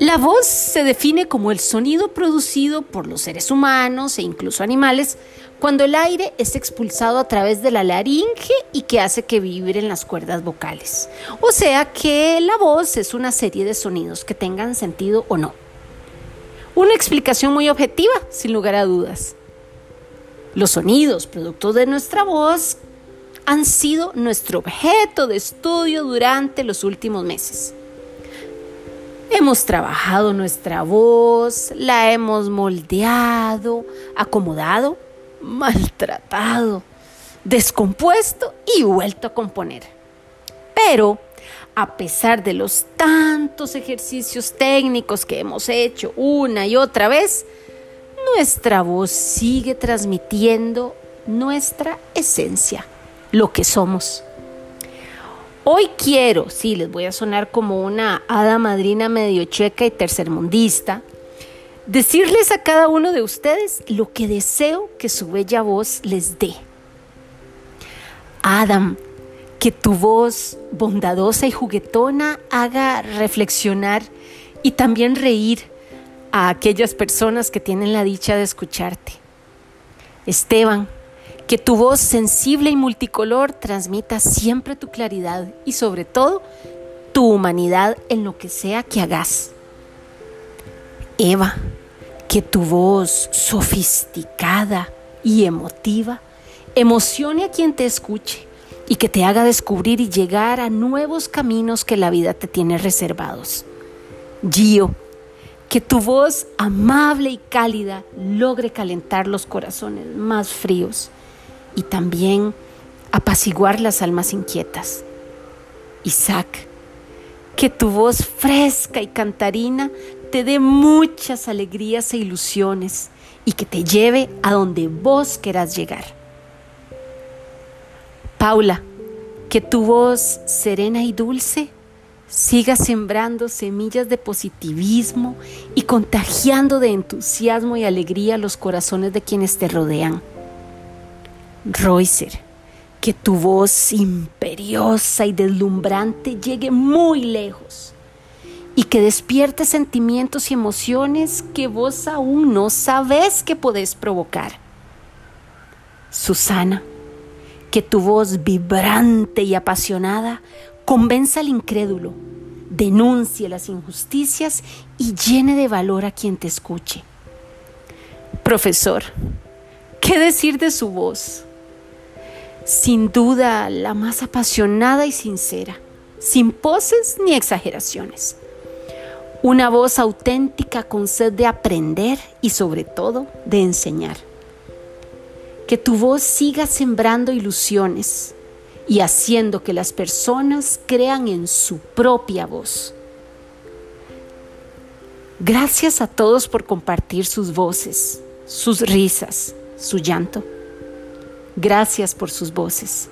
La voz se define como el sonido producido por los seres humanos e incluso animales cuando el aire es expulsado a través de la laringe y que hace que vibren las cuerdas vocales. O sea que la voz es una serie de sonidos que tengan sentido o no. Una explicación muy objetiva, sin lugar a dudas. Los sonidos producto de nuestra voz han sido nuestro objeto de estudio durante los últimos meses. Hemos trabajado nuestra voz, la hemos moldeado, acomodado, maltratado, descompuesto y vuelto a componer. Pero, a pesar de los tantos ejercicios técnicos que hemos hecho una y otra vez, nuestra voz sigue transmitiendo nuestra esencia, lo que somos. Hoy quiero, sí, les voy a sonar como una hada madrina medio checa y tercermundista, decirles a cada uno de ustedes lo que deseo que su bella voz les dé. Adam, que tu voz bondadosa y juguetona haga reflexionar y también reír a aquellas personas que tienen la dicha de escucharte. Esteban, que tu voz sensible y multicolor transmita siempre tu claridad y sobre todo tu humanidad en lo que sea que hagas. Eva, que tu voz sofisticada y emotiva emocione a quien te escuche y que te haga descubrir y llegar a nuevos caminos que la vida te tiene reservados. Gio, que tu voz amable y cálida logre calentar los corazones más fríos y también apaciguar las almas inquietas. Isaac, que tu voz fresca y cantarina te dé muchas alegrías e ilusiones y que te lleve a donde vos querás llegar. Paula, que tu voz serena y dulce siga sembrando semillas de positivismo y contagiando de entusiasmo y alegría los corazones de quienes te rodean. Reuser, que tu voz imperiosa y deslumbrante llegue muy lejos y que despierte sentimientos y emociones que vos aún no sabes que podés provocar. Susana, que tu voz vibrante y apasionada convenza al incrédulo, denuncie las injusticias y llene de valor a quien te escuche. Profesor, ¿qué decir de su voz? Sin duda la más apasionada y sincera, sin poses ni exageraciones. Una voz auténtica con sed de aprender y sobre todo de enseñar. Que tu voz siga sembrando ilusiones y haciendo que las personas crean en su propia voz. Gracias a todos por compartir sus voces, sus risas, su llanto. Gracias por sus voces.